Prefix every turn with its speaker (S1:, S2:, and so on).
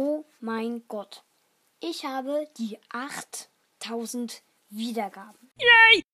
S1: Oh mein Gott. Ich habe die 8000 Wiedergaben.
S2: Yay!